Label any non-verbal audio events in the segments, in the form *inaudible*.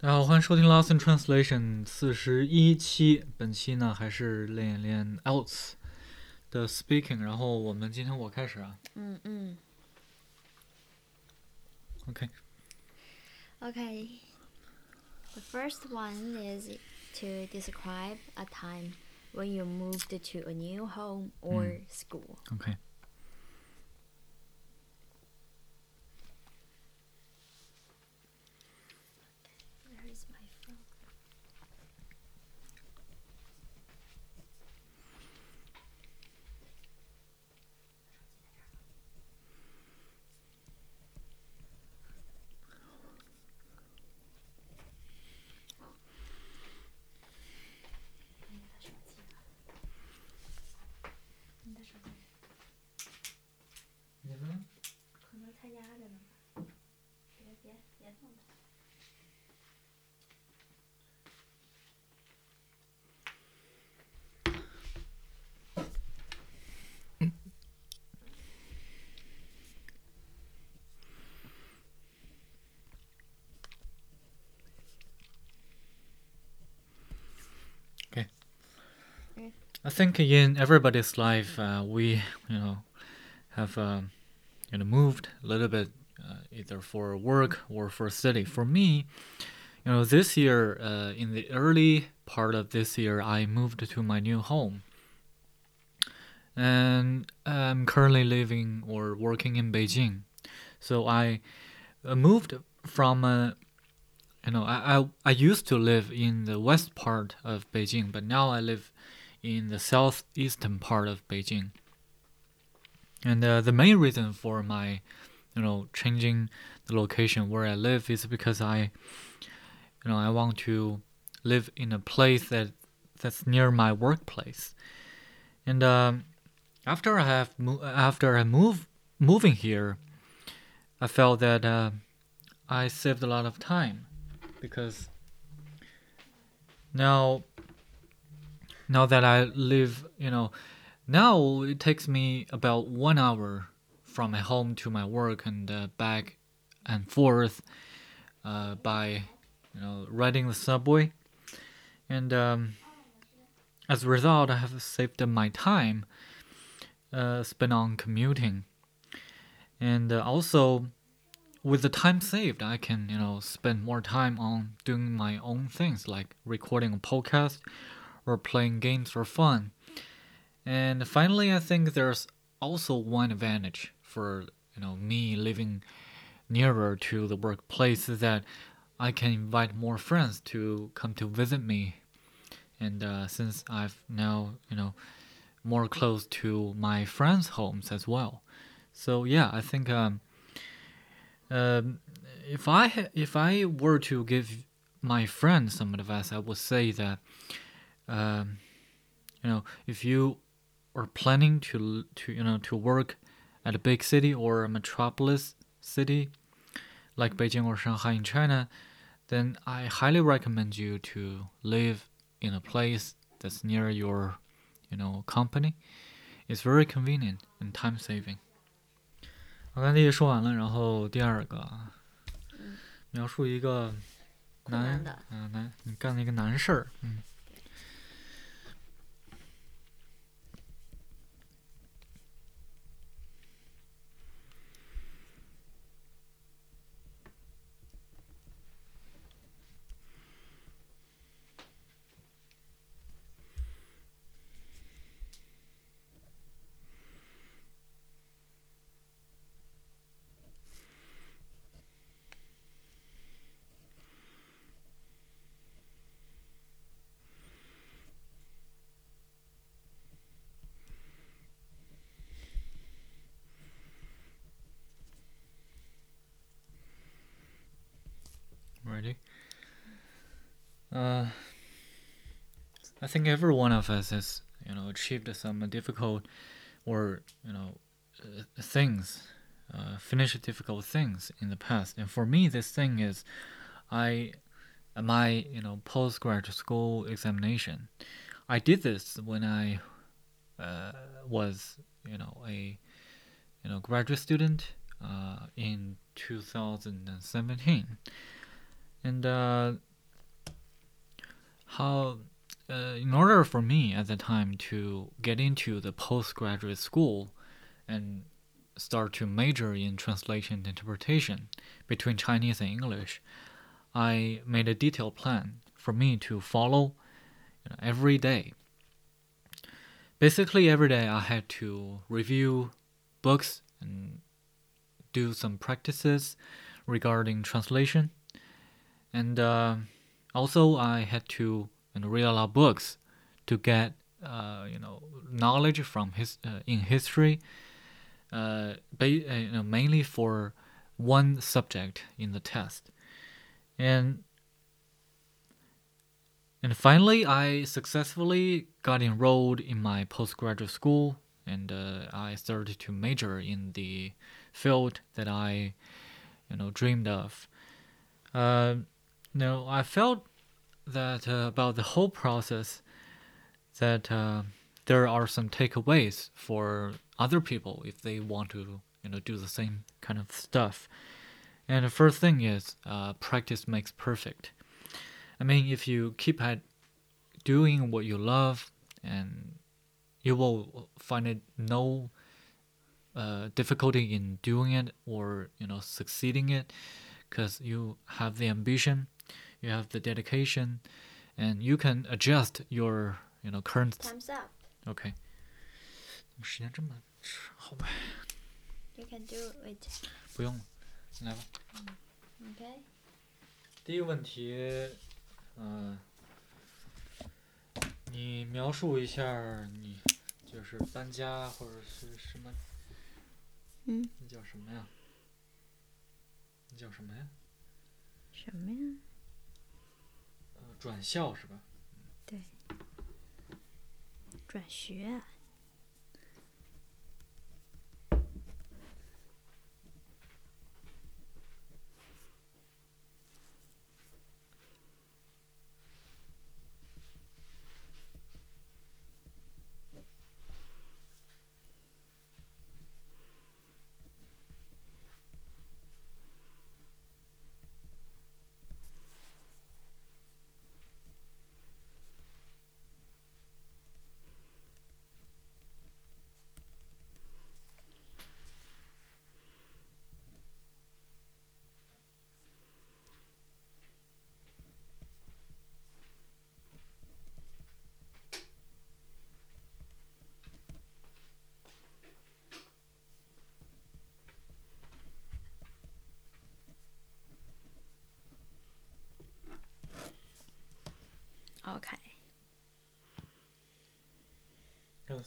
大家好，欢迎收听《Lost in Translation》四十一期。本期呢还是练一练 IELTS 的 speaking，然后我们今天我开始啊。嗯嗯。Okay. Okay. The first one is to describe a time when you moved to a new home or mm. school. Okay. I think in everybody's life, uh, we you know have um, you know moved a little bit uh, either for work or for study. For me, you know, this year uh, in the early part of this year, I moved to my new home, and I'm currently living or working in Beijing. So I uh, moved from uh, you know I, I I used to live in the west part of Beijing, but now I live in the southeastern part of Beijing. And uh, the main reason for my, you know, changing the location where I live is because I, you know, I want to live in a place that that's near my workplace. And um, after I have mo- after I move moving here, I felt that uh, I saved a lot of time because now now that I live, you know, now it takes me about one hour from my home to my work and uh, back and forth uh, by, you know, riding the subway. And um, as a result, I have saved my time uh, spent on commuting. And uh, also, with the time saved, I can, you know, spend more time on doing my own things like recording a podcast or playing games for fun. And finally, I think there's also one advantage for you know me living nearer to the workplace is that I can invite more friends to come to visit me. And uh, since I've now you know more close to my friends' homes as well, so yeah, I think um, um, if I if I were to give my friends some advice, I would say that um, you know, if you are planning to to you know to work at a big city or a metropolis city like Beijing or Shanghai in China, then I highly recommend you to live in a place that's near your you know company. It's very convenient and time saving. 我刚才也说完了，然后第二个啊，描述一个困难难的嗯难你干了一个难事儿，嗯。 Think every one of us has, you know, achieved some difficult or, you know, uh, things, uh, finished difficult things in the past. And for me, this thing is, I, my, you know, postgraduate school examination. I did this when I uh, was, you know, a, you know, graduate student uh, in 2017 and uh, how uh, in order for me at the time to get into the postgraduate school and start to major in translation and interpretation between Chinese and English, I made a detailed plan for me to follow you know, every day. Basically, every day I had to review books and do some practices regarding translation, and uh, also I had to know, read a lot of books to get uh, you know knowledge from his uh, in history, uh, ba- uh, you know, mainly for one subject in the test, and and finally I successfully got enrolled in my postgraduate school, and uh, I started to major in the field that I you know dreamed of. Uh, now I felt that uh, about the whole process that uh, there are some takeaways for other people if they want to you know do the same kind of stuff. And the first thing is uh, practice makes perfect. I mean if you keep at doing what you love and you will find it no uh, difficulty in doing it or you know succeeding it because you have the ambition you have the dedication, and you can adjust your you know current. Time's up. Okay. 时间这么好呗？ You can do it. 不用了，来吧。 Okay. 第一个问题，嗯、你描述一下你就是搬家或者是什么？嗯，那叫什么呀？那叫什么呀？什么呀？ 转校是吧？对转学。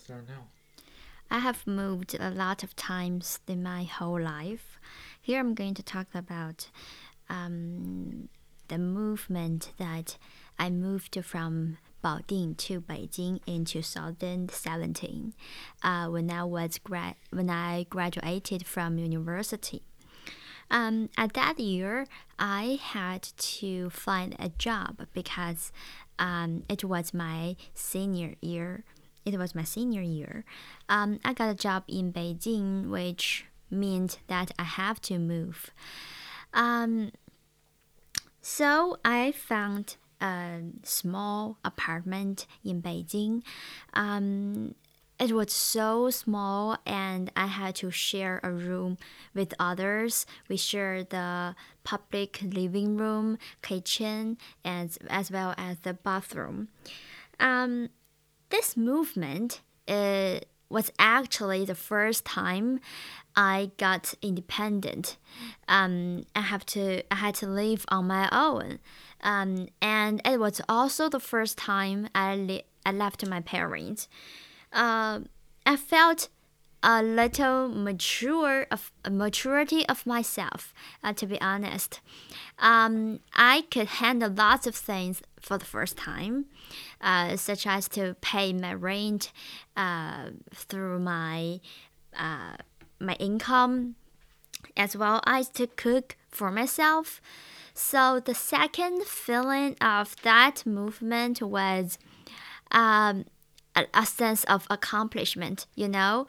Now. I have moved a lot of times in my whole life. Here I'm going to talk about um, the movement that I moved from Baoding to Beijing in 2017 uh, when I was gra- when I graduated from university. Um, at that year, I had to find a job because um, it was my senior year. It was my senior year. Um, I got a job in Beijing, which meant that I have to move. Um, so I found a small apartment in Beijing. Um, it was so small, and I had to share a room with others. We shared the public living room, kitchen, and as well as the bathroom. Um, this movement uh, was actually the first time I got independent. Um, I have to I had to live on my own, um, and it was also the first time I I left my parents. Uh, I felt a little mature of maturity of myself. Uh, to be honest, um, I could handle lots of things for the first time, uh, such as to pay my rent uh, through my uh, my income, as well as to cook for myself. So the second feeling of that movement was um, a, a sense of accomplishment, you know,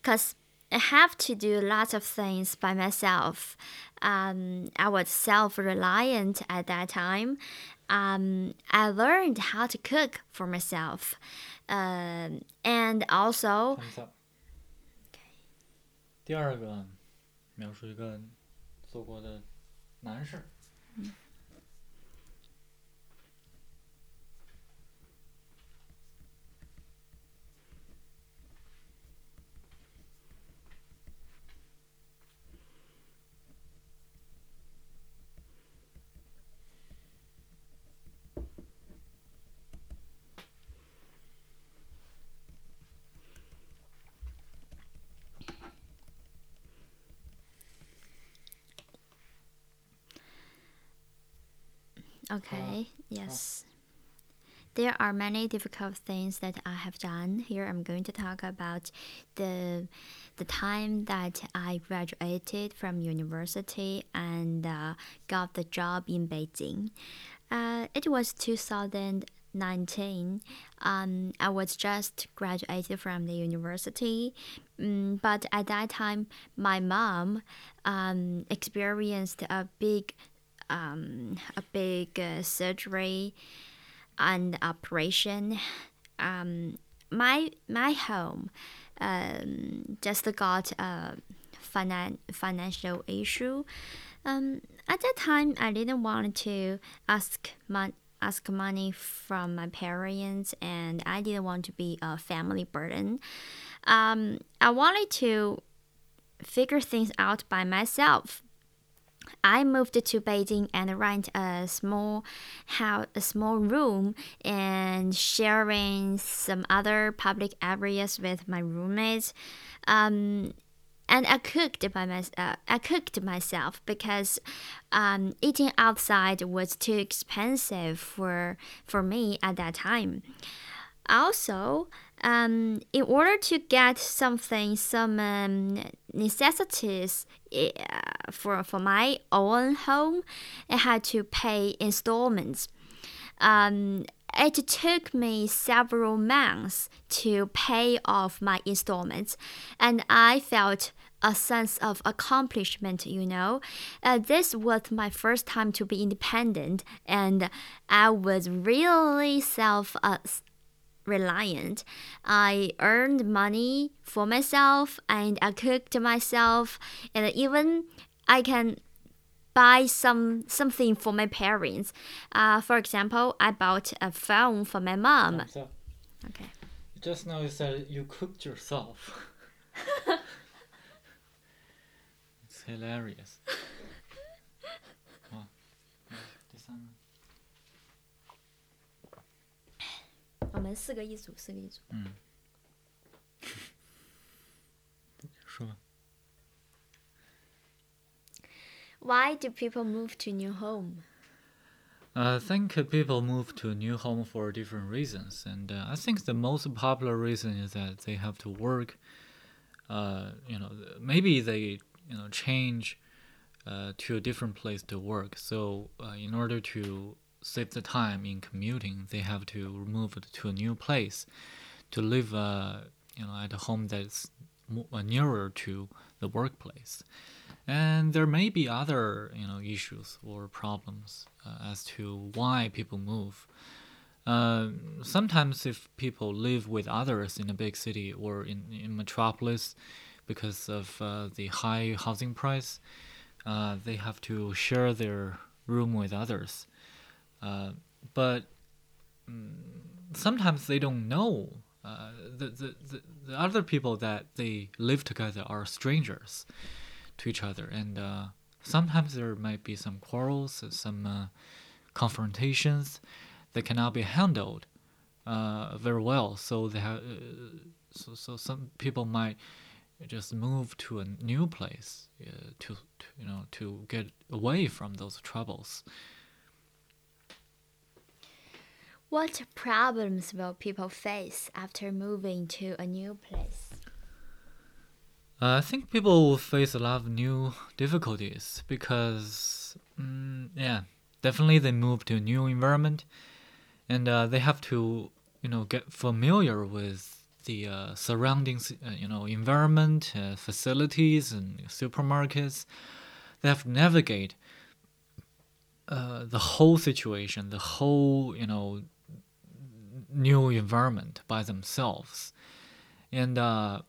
because I have to do lots of things by myself. Um, I was self reliant at that time Um, I learned how to cook for myself. Um, and also, 第二个，描述一个做过的难事。 Okay, yes. There are many difficult things that I have done. Here I'm going to talk about the the time that I graduated from university and uh, got the job in Beijing. Uh, it was 2019. Um, I was just graduated from the university, um, but at that time, my mom um, experienced a big um, a big uh, surgery and operation. Um, my my home um, just got a finan- financial issue. Um, at that time, I didn't want to ask mon- ask money from my parents, and I didn't want to be a family burden. Um, I wanted to figure things out by myself. I moved to Beijing and rent a small house, a small room, and sharing some other public areas with my roommates. Um, and I cooked by my, uh, I cooked myself because um, eating outside was too expensive for for me at that time. Also, um, in order to get something, some um, necessities uh, for for my own home, I had to pay installments. Um, it took me several months to pay off my installments, and I felt a sense of accomplishment, you know. Uh, this was my first time to be independent, and I was really self uh, reliant. I earned money for myself and I cooked myself and even I can buy some something for my parents. Uh, for example, I bought a phone for my mom. Okay. Just now you said you cooked yourself. *laughs* it's hilarious. *laughs* 们四个一组，四个一组。嗯，说吧。 Why do *laughs* people move to new home? I think people move to a new home for different reasons, and uh, I think the most popular reason is that they have to work. Uh, you know, maybe they you know change uh, to a different place to work. So uh, in order to save the time in commuting, they have to move to a new place to live. Uh, you know, at a home that's uh, nearer to the workplace and there may be other you know issues or problems uh, as to why people move. Uh, sometimes, if people live with others in a big city or in, in metropolis, because of uh, the high housing price, uh, they have to share their room with others. Uh, but mm, sometimes they don't know uh, the, the, the, the other people that they live together are strangers to each other, and uh, sometimes there might be some quarrels, some uh, confrontations that cannot be handled uh, very well. So they have, uh, so, so some people might just move to a new place uh, to, to you know to get away from those troubles. What problems will people face after moving to a new place? Uh, I think people will face a lot of new difficulties because, mm, yeah, definitely they move to a new environment, and uh, they have to, you know, get familiar with the uh, surroundings, uh, you know, environment, uh, facilities, and supermarkets. They have to navigate uh, the whole situation, the whole, you know, new environment by themselves, and uh,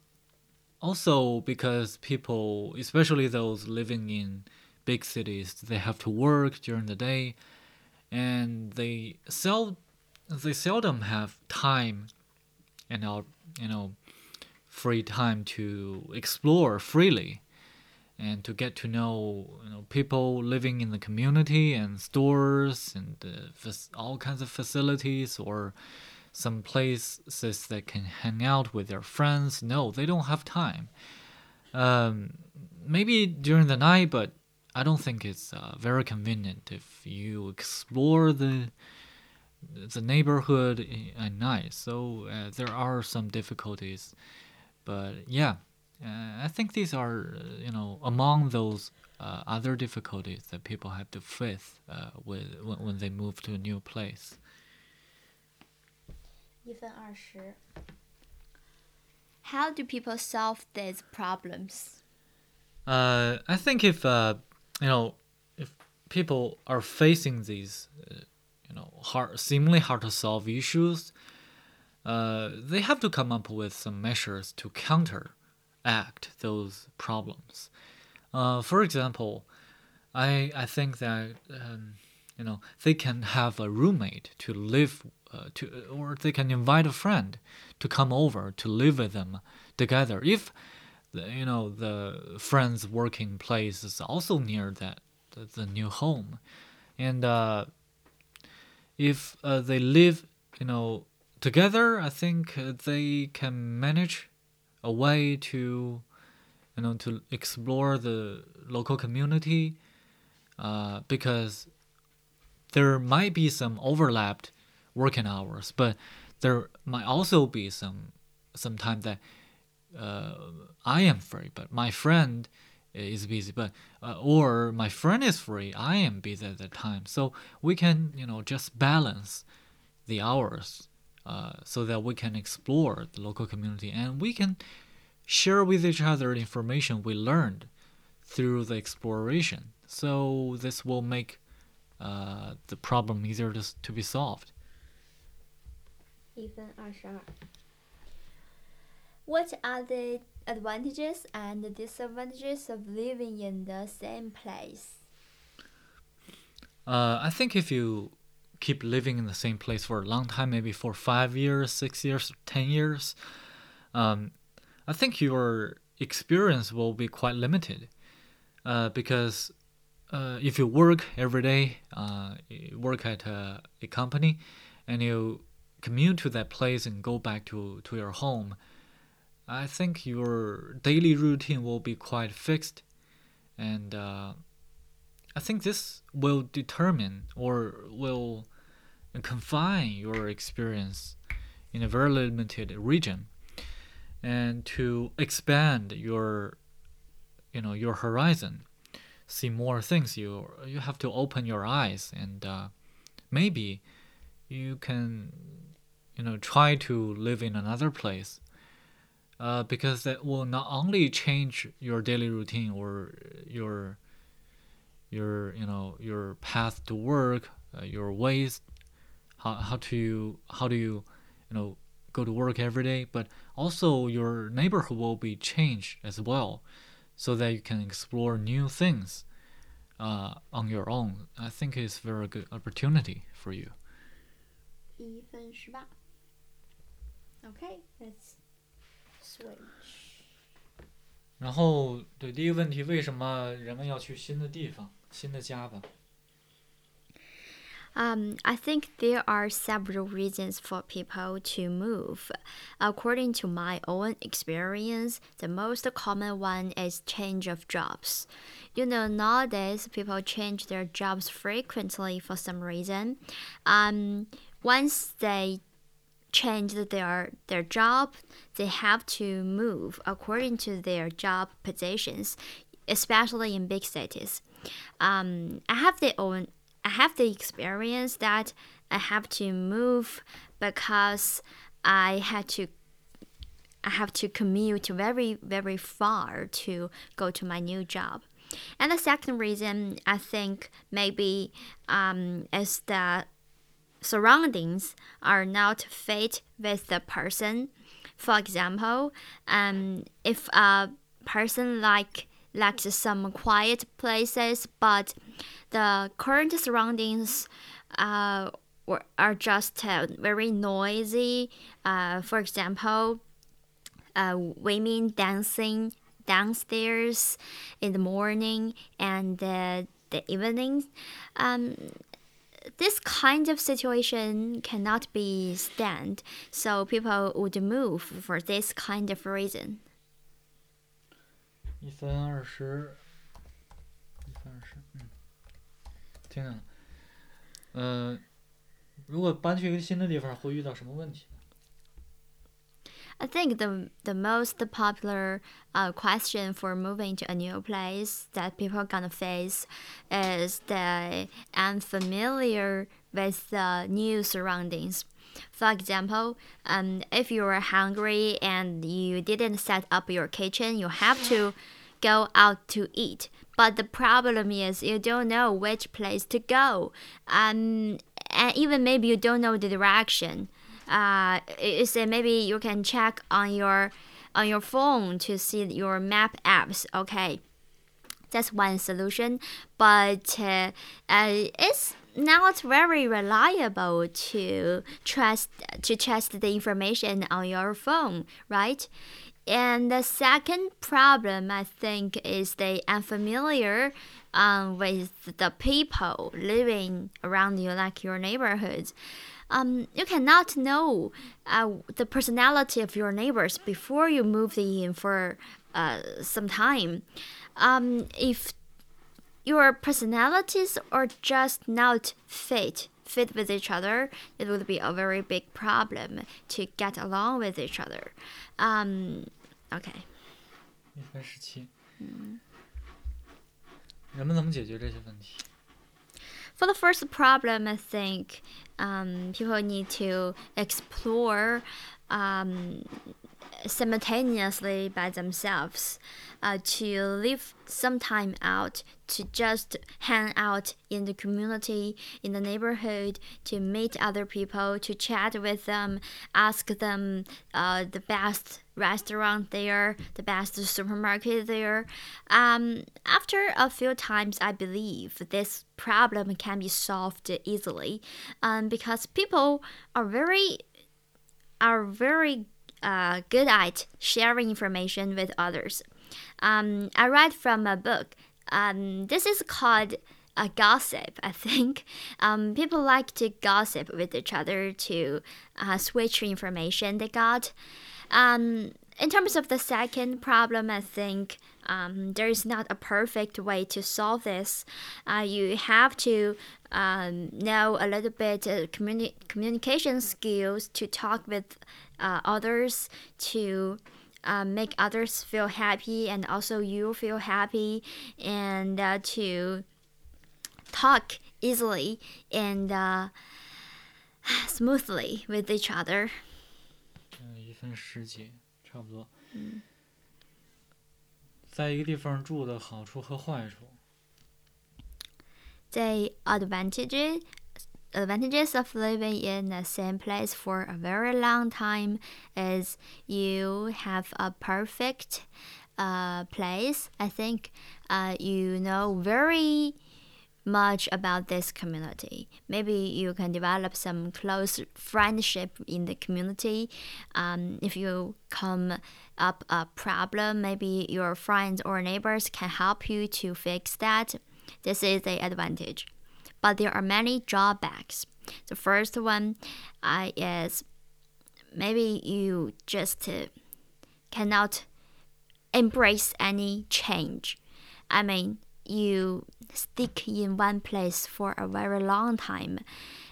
also because people, especially those living in big cities, they have to work during the day, and they sell they seldom have time and you know free time to explore freely and to get to know you know people living in the community and stores and uh, all kinds of facilities or some places that can hang out with their friends no they don't have time um, maybe during the night but i don't think it's uh, very convenient if you explore the the neighborhood at night. So uh, there are some difficulties, but yeah, uh, I think these are you know among those uh, other difficulties that people have to face uh, with when, when they move to a new place. 一分二十. How do people solve these problems? Uh, I think if uh, you know if people are facing these you know hard, seemingly hard to solve issues, uh, they have to come up with some measures to counteract those problems. Uh, for example, I I think that um, you know they can have a roommate to live uh, to, or they can invite a friend to come over to live with them together. If the, you know the friend's working place is also near that the, the new home, and uh, if uh, they live, you know, together, I think uh, they can manage a way to, you know, to explore the local community, uh, because there might be some overlapped working hours, but there might also be some some time that uh, I am free, but my friend is busy, but uh, or my friend is free, I am busy at the time. So we can you know just balance the hours uh, so that we can explore the local community and we can share with each other information we learned through the exploration. So this will make uh, the problem easier to, to be solved. 一分二十二。What are the advantages and disadvantages of living in the same place? Uh, I think if you keep living in the same place for a long time, maybe for five years, six years, ten years, um, I think your experience will be quite limited. Uh, because uh, if you work every day, uh, you work at a, a company, and you commute to that place and go back to, to your home, I think your daily routine will be quite fixed, and uh, I think this will determine or will confine your experience in a very limited region, and to expand your, you know, your horizon, see more things. You you have to open your eyes, and uh, maybe you can, you know, try to live in another place uh, because that will not only change your daily routine or your your you know your path to work, uh, your ways, how how to how do you you know go to work every day, but also your neighborhood will be changed as well, so that you can explore new things uh, on your own. I think it's a very good opportunity for you. 一分十八. Okay, let's 然后，对第一个问题，为什么人们要去新的地方、新的家吧？Um, I think there are several reasons for people to move. According to my own experience, the most common one is change of jobs. You know, nowadays people change their jobs frequently for some reason. Um, once they changed their their job, they have to move according to their job positions, especially in big cities. Um, I have the own I have the experience that I have to move because I had to I have to commute very, very far to go to my new job. And the second reason I think maybe um, is that surroundings are not fit with the person. For example, um, if a person like likes some quiet places, but the current surroundings uh, are just uh, very noisy. Uh, for example, uh, women dancing downstairs in the morning and the evening. Um, this kind of situation cannot be stand, so people would move for this kind of reason. 一分二十，一分二十，嗯，听见了。呃，如果搬去一个新的地方，会遇到什么问题 ？I think the the most popular uh, question for moving to a new place that people are gonna face is the unfamiliar with the new surroundings. For example, um, if you are hungry and you didn't set up your kitchen, you have to go out to eat. But the problem is you don't know which place to go. Um, and even maybe you don't know the direction uh, is maybe you can check on your on your phone to see your map apps. Okay, that's one solution, but uh, uh, it's not very reliable to trust to trust the information on your phone, right? And the second problem, I think, is the unfamiliar um, with the people living around you, like your neighborhood. um, you cannot know uh, the personality of your neighbors before you move in for uh, some time. Um, if your personalities are just not fit fit with each other, it would be a very big problem to get along with each other. Um, okay. 一分十七。嗯。人们怎么解决这些问题？for the first problem, I think um, people need to explore um, simultaneously by themselves uh, to leave some time out to just hang out in the community, in the neighborhood, to meet other people, to chat with them, ask them uh, the best restaurant there, the best supermarket there. Um, after a few times, I believe this problem can be solved easily um, because people are very are very uh, good at sharing information with others. Um, I read from a book. Um, this is called a gossip, I think. *laughs* Um, people like to gossip with each other to uh, switch information they got. Um, in terms of the second problem, I think um, there is not a perfect way to solve this. Uh, you have to um, know a little bit uh, communi- communication skills to talk with uh, others, to uh, make others feel happy, and also you feel happy, and uh, to talk easily and uh, *sighs* smoothly with each other. 一分十几。 差不多。嗯，在一个地方住的好处和坏处。The advantages advantages of living in the same place for a very long time is you have a perfect uh, place. I think uh, you know very much about this community. Maybe you can develop some close friendship in the community. Um, if you come up a problem, maybe your friends or neighbors can help you to fix that. This is the advantage. But there are many drawbacks. The first one uh, is maybe you just uh, cannot embrace any change. I mean, you stick in one place for a very long time,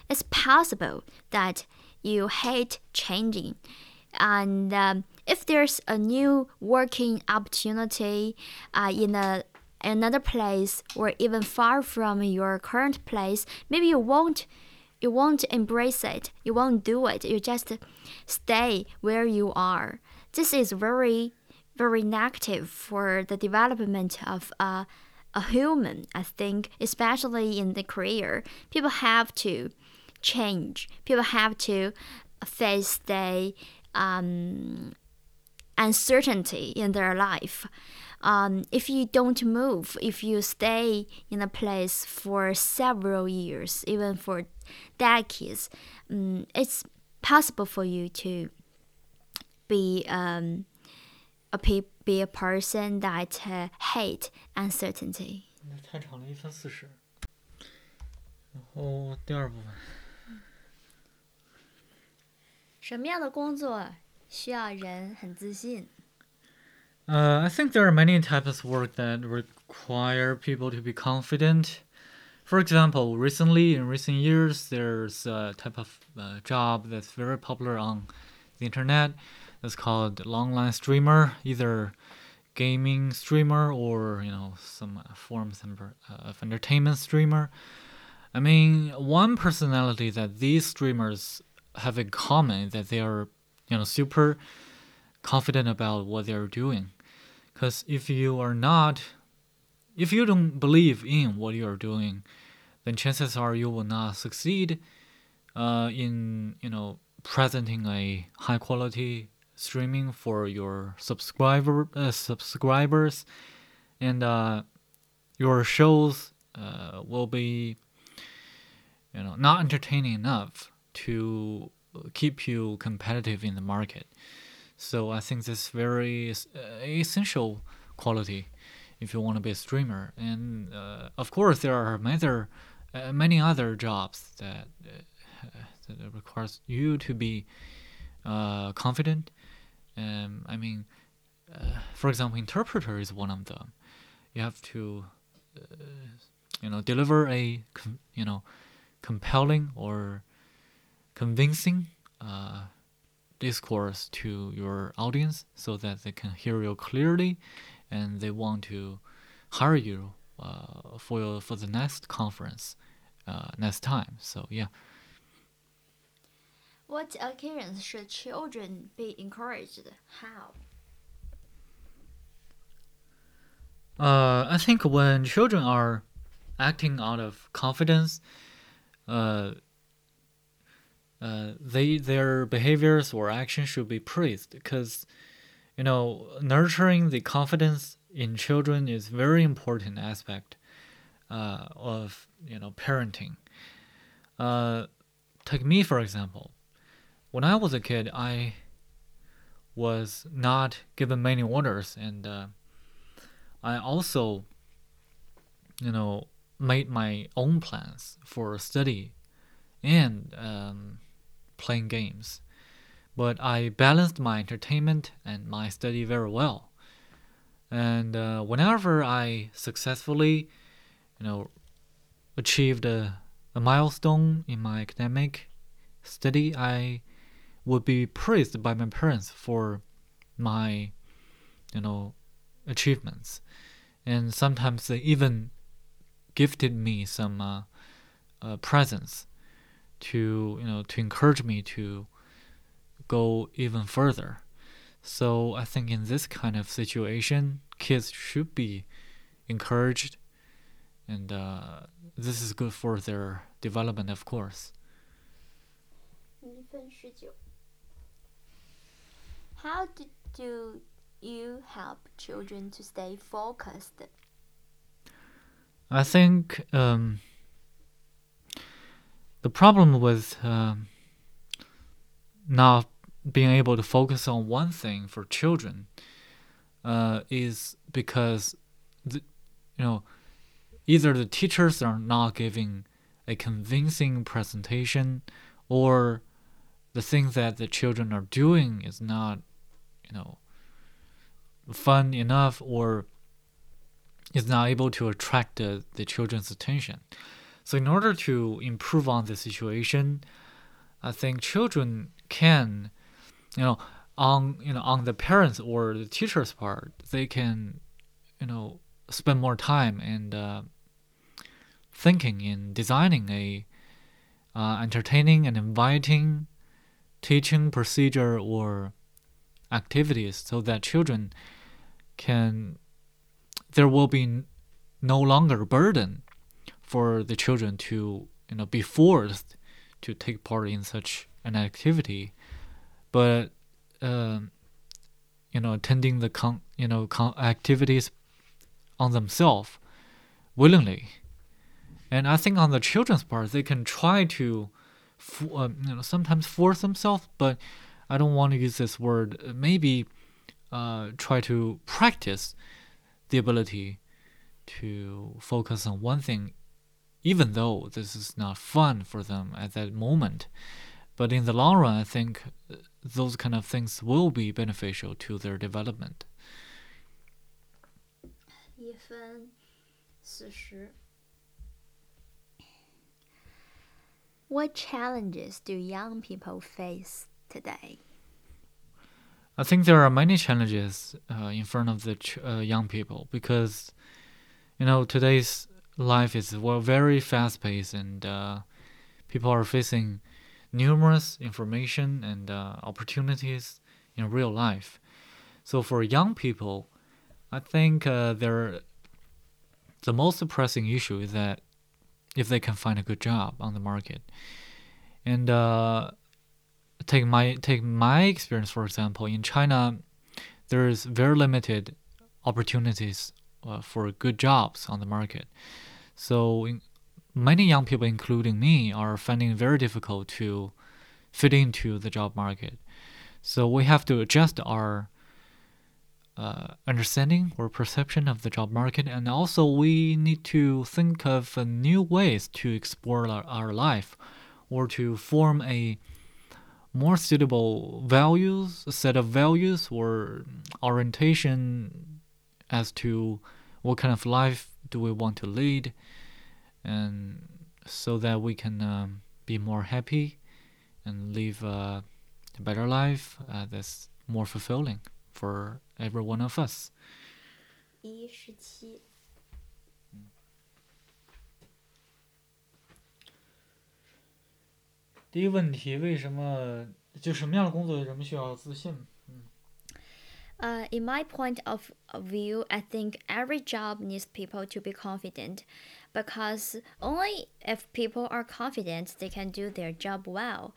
it's possible that you hate changing. And um, if there's a new working opportunity uh, in a another place or even far from your current place, maybe you won't you won't embrace it. You won't do it. You just stay where you are. this is very very negative for the development of a a human. I think, especially in the career, people have to change. People have to face the um, uncertainty in their life. Um, if you don't move, if you stay in a place for several years, even for decades, um, it's possible for you to be um, a pe be a person that uh, hate uncertainty. 那太长了，一分四十。然后第二部分，什么样的工作需要人很自信？ Uh, I think there are many types of work that require people to be confident. For example, recently in recent years, there's a type of uh, job that's very popular on the internet. that's called long line streamer, either gaming streamer or you know some forms of entertainment streamer. I mean, one personality that these streamers have in common that they are you know super confident about what they're doing. Because if you are not, if you don't believe in what you are doing, then chances are you will not succeed uh, in you know presenting a high quality streaming for your subscriber uh, subscribers, and uh, your shows uh, will be you know not entertaining enough to keep you competitive in the market. So I think this is very uh, essential quality if you want to be a streamer. And uh, of course, there are many other, uh, many other jobs that, uh, that requires you to be uh, confident. Um, I mean, uh, for example, interpreter is one of them. You have to, you know, deliver a com- you know compelling or convincing discourse to your audience so that they can hear you clearly and they want to hire you uh, for your, for the next conference uh, next time so yeah What occurrence should children be encouraged? How? uh, i think when children are acting out of confidence uh, uh, they their behaviors or actions should be praised because you know nurturing the confidence in children is very important aspect uh, of you know parenting. Uh, take me for example. When I was a kid, I was not given many orders, and uh, I also, you know, made my own plans for study and um, playing games. But I balanced my entertainment and my study very well. And uh, whenever I successfully, you know, achieved a, a milestone in my academic study, I would be praised by my parents for my, you know, achievements. And sometimes they even gifted me some uh, uh, presents to you know to encourage me to go even further. So I think in this kind of situation, kids should be encouraged, and uh, this is good for their development, of course. How do, do you help children to stay focused? I think um, the problem with um, not being able to focus on one thing for children uh, is because the, you know either the teachers are not giving a convincing presentation or the thing that the children are doing is not know fun enough or is not able to attract the, the children's attention. So in order to improve on the situation, I think children can, you know, on you know on the parents or the teachers' part, they can, you know, spend more time and uh, thinking in designing a uh, entertaining and inviting teaching procedure or activities so that children can there will be no longer burden for the children to you know be forced to take part in such an activity. But um, you know attending the con- you know con- activities on themselves willingly. And i think on the children's part they can try to um, you know sometimes force themselves but i don't want to use this word maybe uh, try to practice the ability to focus on one thing, even though this is not fun for them at that moment. But in the long run, I think uh, those kind of things will be beneficial to their development. What challenges do young people face today? I think there are many challenges uh, in front of the ch- uh, young people because, you know, today's life is well very fast paced and uh, people are facing numerous information and uh, opportunities in real life. So for young people, I think uh, the most pressing issue is that if they can find a good job on the market, and uh, take my take my experience for example in China, there is very limited opportunities uh, for good jobs on the market. So in, many young people, including me, are finding it very difficult to fit into the job market. So we have to adjust our uh, understanding or perception of the job market, and also we need to think of uh, new ways to explore our, our life, or to form a more suitable values, a set of values or orientation as to what kind of life do we want to lead, and so that we can um, be more happy and live a better life uh, that's more fulfilling for every one of us. 一十七。 第一个问题，为什么就什么样的工作人们需要自信？嗯。Uh, in my point of view, I think every job needs people to be confident because only if people are confident, they can do their job well.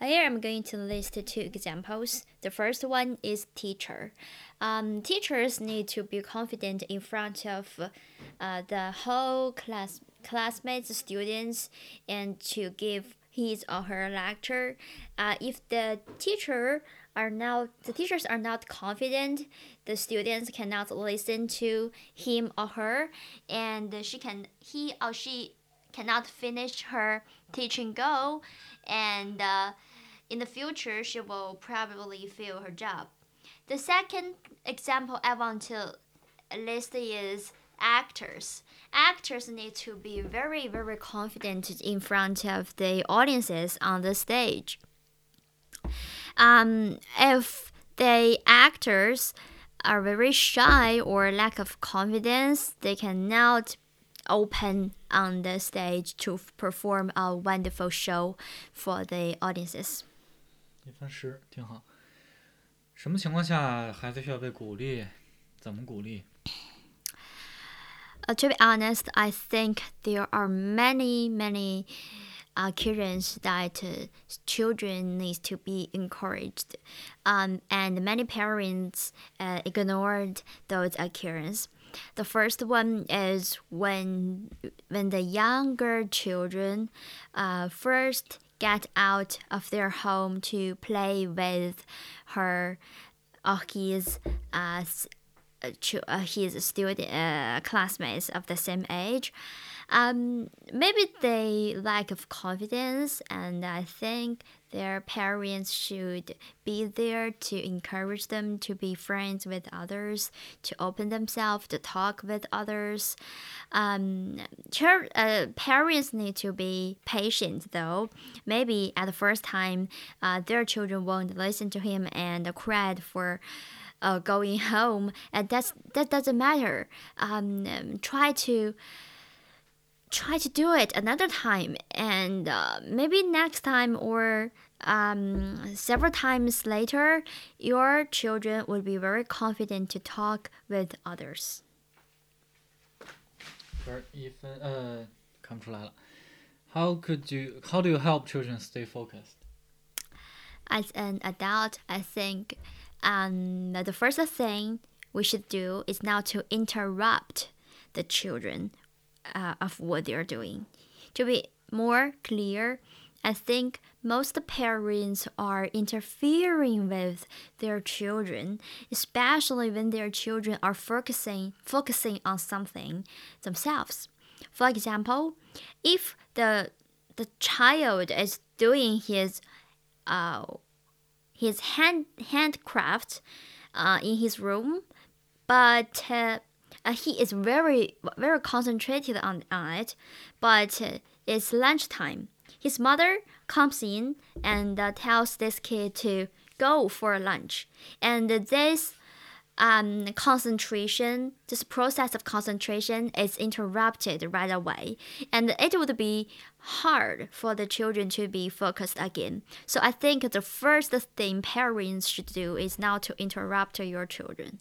Here I'm going to list two examples. The first one is teacher. Um, teachers need to be confident in front of uh, the whole class, classmates, students, and to give his or her lecture. Uh, if the teacher are not the teachers are not confident, the students cannot listen to him or her, and she can he or she cannot finish her teaching goal, and uh, in the future she will probably fail her job. The second example I want to list is actors. Actors need to be very, very confident in front of the audiences on the stage. Um, if the actors are very shy or lack of confidence, they cannot open on the stage to perform a wonderful show for the audiences. 一分十，挺好。什么情况下孩子需要被鼓励？怎么鼓励 ？uh, to be honest, I think there are many, many occurrences that uh, children need to be encouraged, um, and many parents uh, ignored those occurrences. The first one is when when the younger children uh, first get out of their home to play with her or his uh, his student uh, classmates of the same age. Um, maybe they lack of confidence, and I think their parents should be there to encourage them to be friends with others, to open themselves, to talk with others. Um, uh, parents need to be patient, though. Maybe at the first time, uh, their children won't listen to him and cried for uh, going home, and that's that doesn't matter. Um, try to try to do it another time and uh, maybe next time or um, several times later your children would be very confident to talk with others 分儿一分呃看不出来了。How could you? How do you help children stay focused? as an adult i think um, the first thing we should do is not to interrupt the children uh, of what they're doing. To be more clear i think most parents are interfering with their children especially when their children are focusing focusing on something themselves. For example if the the child is doing his uh, his hand handcraft uh, in his room, but uh, uh, he is very very concentrated on, on it. But it's lunchtime. His mother comes in and uh, tells this kid to go for lunch, and this um, concentration, this process of concentration is interrupted right away, and it would be hard for the children to be focused again. So I think the first thing parents should do is not to interrupt your children.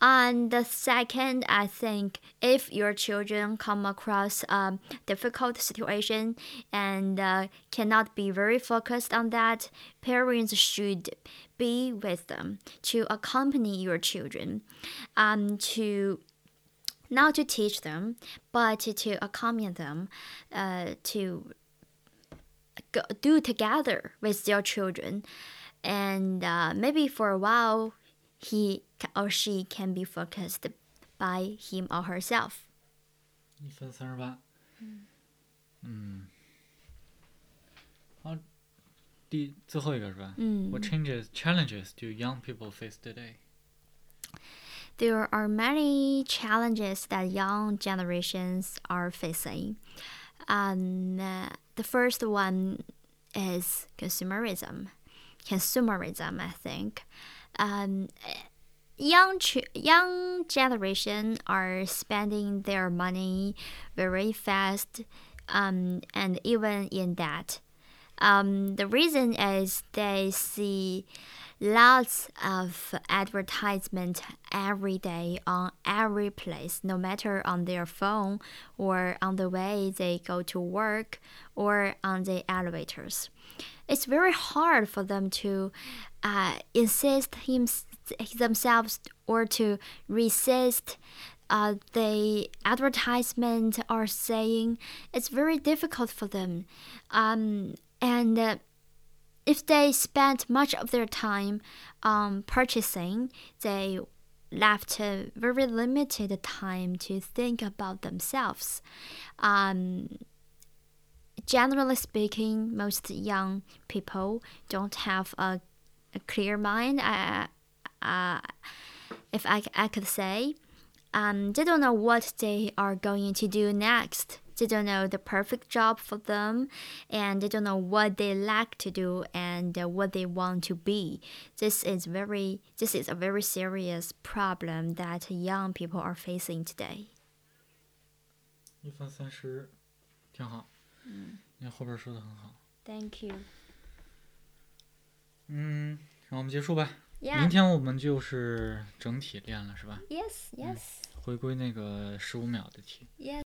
And the second, I think if your children come across a difficult situation and uh, cannot be very focused on that, parents should be with them to accompany your children, um, to not to teach them, but to accompany them, uh, to go, do together with their children, and uh, maybe for a while he or she can be focused by him or herself. 一分三十八。嗯。好，第最后一个是吧？嗯 What changes challenges do young people face today? There are many challenges that young generations are facing. Um, uh, the first one is consumerism. Consumerism, I think. Um, young young generation are spending their money very fast, um, and even in that. Um, the reason is they see lots of advertisement every day on every place, no matter on their phone or on the way they go to work or on the elevators. It's very hard for them to uh, insist him, themselves or to resist uh, the advertisement are saying. It's very difficult for them. Um, and uh, if they spend much of their time um, purchasing, they left very limited time to think about themselves. Um, generally speaking, most young people don't have a, a clear mind. Uh, uh, if I, I could say, um, they don't know what they are going to do next They don't know the perfect job for them, and they don't know what they like to do and uh, what they want to be. This is very this is a very serious problem that young people are facing today. 一分三十，挺好。嗯你后边说的很好。 Thank you. 嗯，让我们结束吧。 Yeah. 明天我们就是整体练了，是吧？ Yes. Yes. 回归那个十五秒的题。 Yes.